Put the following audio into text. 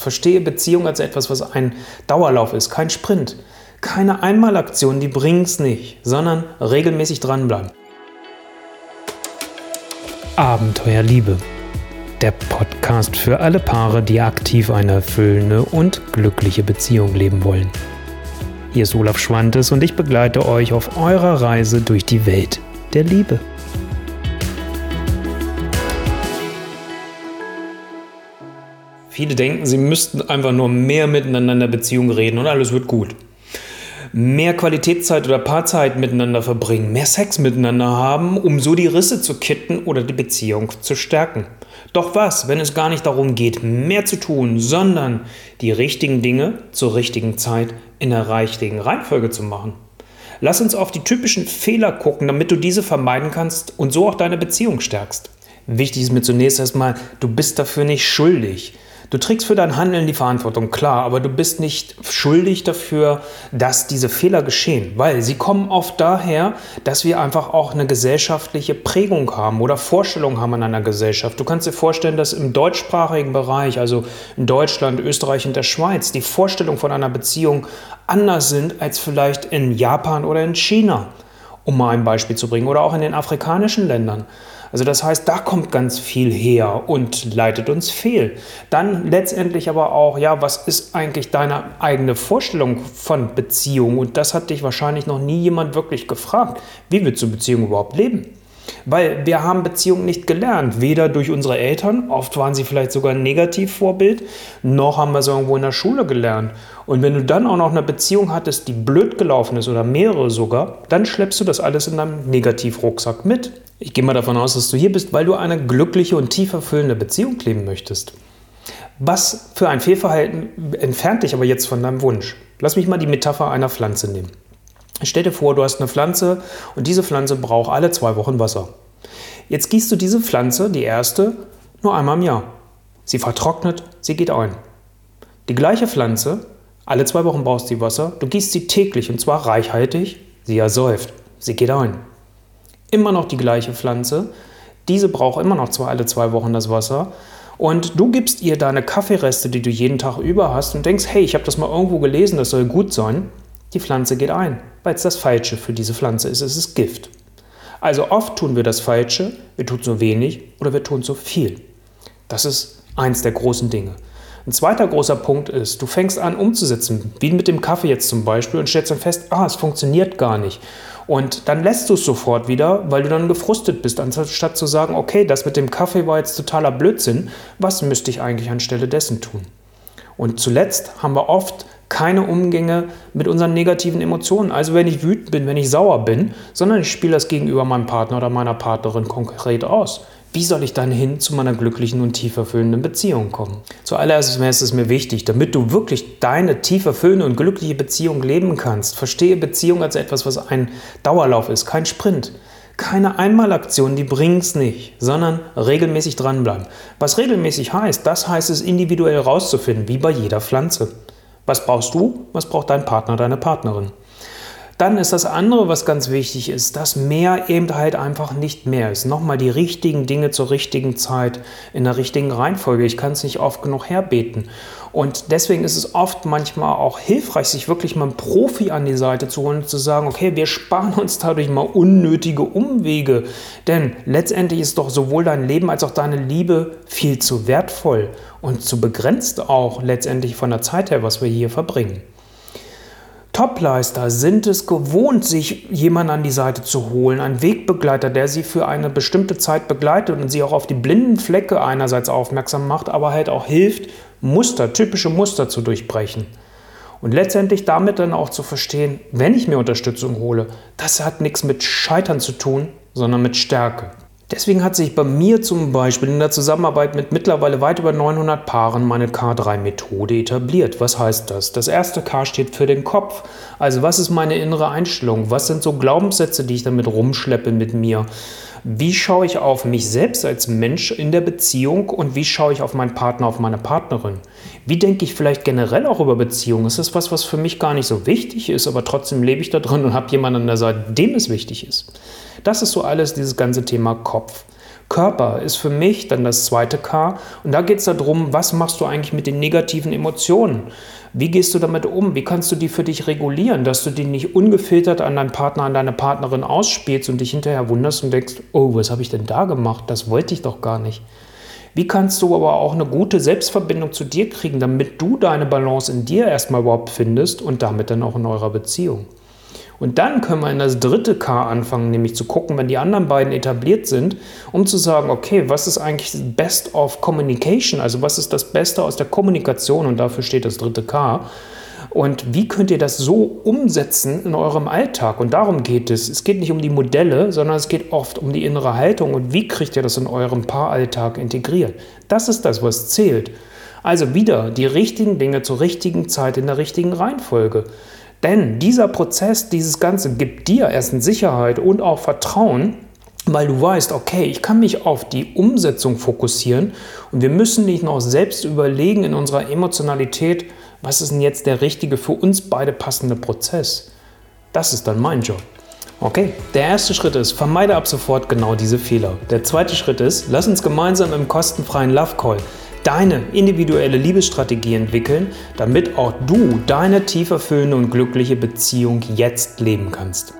Verstehe Beziehung als etwas, was ein Dauerlauf ist, kein Sprint. Keine Einmalaktion, die bringt's nicht, sondern regelmäßig dranbleiben. Abenteuer Liebe. Der Podcast für alle Paare, die aktiv eine erfüllende und glückliche Beziehung leben wollen. Hier ist Olaf Schwantes und ich begleite euch auf eurer Reise durch die Welt der Liebe. Viele denken, sie müssten einfach nur mehr miteinander in Beziehung reden und alles wird gut. Mehr Qualitätszeit oder Paarzeit miteinander verbringen, mehr Sex miteinander haben, um so die Risse zu kitten oder die Beziehung zu stärken. Doch was, wenn es gar nicht darum geht, mehr zu tun, sondern die richtigen Dinge zur richtigen Zeit in der richtigen Reihenfolge zu machen? Lass uns auf die typischen Fehler gucken, damit du diese vermeiden kannst und so auch deine Beziehung stärkst. Wichtig ist mir zunächst erstmal, du bist dafür nicht schuldig. Du trägst für dein Handeln die Verantwortung, klar, aber du bist nicht schuldig dafür, dass diese Fehler geschehen, weil sie kommen oft daher, dass wir einfach auch eine gesellschaftliche Prägung haben oder Vorstellung haben an einer Gesellschaft. Du kannst dir vorstellen, dass im deutschsprachigen Bereich, also in Deutschland, Österreich und der Schweiz, die Vorstellung von einer Beziehung anders sind als vielleicht in Japan oder in China, um mal ein Beispiel zu bringen, oder auch in den afrikanischen Ländern. Also das heißt, da kommt ganz viel her und leitet uns fehl. Dann letztendlich aber auch, ja, was ist eigentlich deine eigene Vorstellung von Beziehung? Und das hat dich wahrscheinlich noch nie jemand wirklich gefragt. Wie willst du Beziehung überhaupt leben? Weil wir haben Beziehungen nicht gelernt, weder durch unsere Eltern, oft waren sie vielleicht sogar ein Negativvorbild, noch haben wir es irgendwo in der Schule gelernt. Und wenn du dann auch noch eine Beziehung hattest, die blöd gelaufen ist oder mehrere sogar, dann schleppst du das alles in deinem Negativrucksack mit. Ich gehe mal davon aus, dass du hier bist, weil du eine glückliche und tief erfüllende Beziehung leben möchtest. Was für ein Fehlverhalten entfernt dich aber jetzt von deinem Wunsch? Lass mich mal die Metapher einer Pflanze nehmen. Stell dir vor, du hast eine Pflanze und diese Pflanze braucht alle zwei Wochen Wasser. Jetzt gießt du diese Pflanze, die erste, nur einmal im Jahr. Sie vertrocknet, sie geht ein. Die gleiche Pflanze, alle zwei Wochen brauchst du Wasser, du gießt sie täglich und zwar reichhaltig, sie ersäuft, sie geht ein immer noch die gleiche Pflanze. Diese braucht immer noch zwei, alle zwei Wochen das Wasser. Und du gibst ihr deine Kaffeereste, die du jeden Tag über hast und denkst, hey, ich habe das mal irgendwo gelesen, das soll gut sein. Die Pflanze geht ein, weil es das Falsche für diese Pflanze ist. Es ist Gift. Also oft tun wir das Falsche, wir tun zu wenig oder wir tun zu viel. Das ist eins der großen Dinge. Ein zweiter großer Punkt ist, du fängst an umzusetzen, wie mit dem Kaffee jetzt zum Beispiel, und stellst dann fest, ah, es funktioniert gar nicht. Und dann lässt du es sofort wieder, weil du dann gefrustet bist, anstatt zu sagen, okay, das mit dem Kaffee war jetzt totaler Blödsinn, was müsste ich eigentlich anstelle dessen tun? Und zuletzt haben wir oft keine Umgänge mit unseren negativen Emotionen. Also wenn ich wütend bin, wenn ich sauer bin, sondern ich spiele das gegenüber meinem Partner oder meiner Partnerin konkret aus. Wie soll ich dann hin zu meiner glücklichen und tief erfüllenden Beziehung kommen? Zuallererst ist es mir wichtig, damit du wirklich deine tief erfüllende und glückliche Beziehung leben kannst. Verstehe Beziehung als etwas, was ein Dauerlauf ist, kein Sprint. Keine Einmalaktion, die bringt's nicht, sondern regelmäßig dranbleiben. Was regelmäßig heißt, das heißt es individuell rauszufinden, wie bei jeder Pflanze. Was brauchst du? Was braucht dein Partner, deine Partnerin? Dann ist das andere, was ganz wichtig ist, dass mehr eben halt einfach nicht mehr ist. Nochmal die richtigen Dinge zur richtigen Zeit, in der richtigen Reihenfolge. Ich kann es nicht oft genug herbeten. Und deswegen ist es oft manchmal auch hilfreich, sich wirklich mal einen Profi an die Seite zu holen und zu sagen, okay, wir sparen uns dadurch mal unnötige Umwege. Denn letztendlich ist doch sowohl dein Leben als auch deine Liebe viel zu wertvoll und zu begrenzt auch letztendlich von der Zeit her, was wir hier verbringen. Topleister sind es gewohnt, sich jemanden an die Seite zu holen, einen Wegbegleiter, der sie für eine bestimmte Zeit begleitet und sie auch auf die blinden Flecke einerseits aufmerksam macht, aber halt auch hilft, Muster, typische Muster zu durchbrechen. Und letztendlich damit dann auch zu verstehen, wenn ich mir Unterstützung hole, das hat nichts mit Scheitern zu tun, sondern mit Stärke. Deswegen hat sich bei mir zum Beispiel in der Zusammenarbeit mit mittlerweile weit über 900 Paaren meine K3-Methode etabliert. Was heißt das? Das erste K steht für den Kopf. Also was ist meine innere Einstellung? Was sind so Glaubenssätze, die ich damit rumschleppe mit mir? Wie schaue ich auf mich selbst als Mensch in der Beziehung und wie schaue ich auf meinen Partner, auf meine Partnerin? Wie denke ich vielleicht generell auch über Beziehungen? Ist das was, was für mich gar nicht so wichtig ist, aber trotzdem lebe ich da drin und habe jemanden an der Seite, dem es wichtig ist? Das ist so alles dieses ganze Thema Kopf. Körper ist für mich dann das zweite K. Und da geht es darum, was machst du eigentlich mit den negativen Emotionen? Wie gehst du damit um? Wie kannst du die für dich regulieren, dass du die nicht ungefiltert an deinen Partner, an deine Partnerin ausspielst und dich hinterher wunderst und denkst, oh, was habe ich denn da gemacht? Das wollte ich doch gar nicht. Wie kannst du aber auch eine gute Selbstverbindung zu dir kriegen, damit du deine Balance in dir erstmal überhaupt findest und damit dann auch in eurer Beziehung? Und dann können wir in das dritte K anfangen, nämlich zu gucken, wenn die anderen beiden etabliert sind, um zu sagen, okay, was ist eigentlich das Best of Communication? Also was ist das Beste aus der Kommunikation? Und dafür steht das dritte K. Und wie könnt ihr das so umsetzen in eurem Alltag? Und darum geht es. Es geht nicht um die Modelle, sondern es geht oft um die innere Haltung. Und wie kriegt ihr das in eurem Paaralltag integriert? Das ist das, was zählt. Also wieder die richtigen Dinge zur richtigen Zeit in der richtigen Reihenfolge. Denn dieser Prozess, dieses Ganze gibt dir erstens Sicherheit und auch Vertrauen, weil du weißt, okay, ich kann mich auf die Umsetzung fokussieren und wir müssen nicht noch selbst überlegen in unserer Emotionalität, was ist denn jetzt der richtige für uns beide passende Prozess. Das ist dann mein Job. Okay, der erste Schritt ist, vermeide ab sofort genau diese Fehler. Der zweite Schritt ist, lass uns gemeinsam im kostenfreien Love Call deine individuelle Liebesstrategie entwickeln, damit auch du deine tief erfüllende und glückliche Beziehung jetzt leben kannst.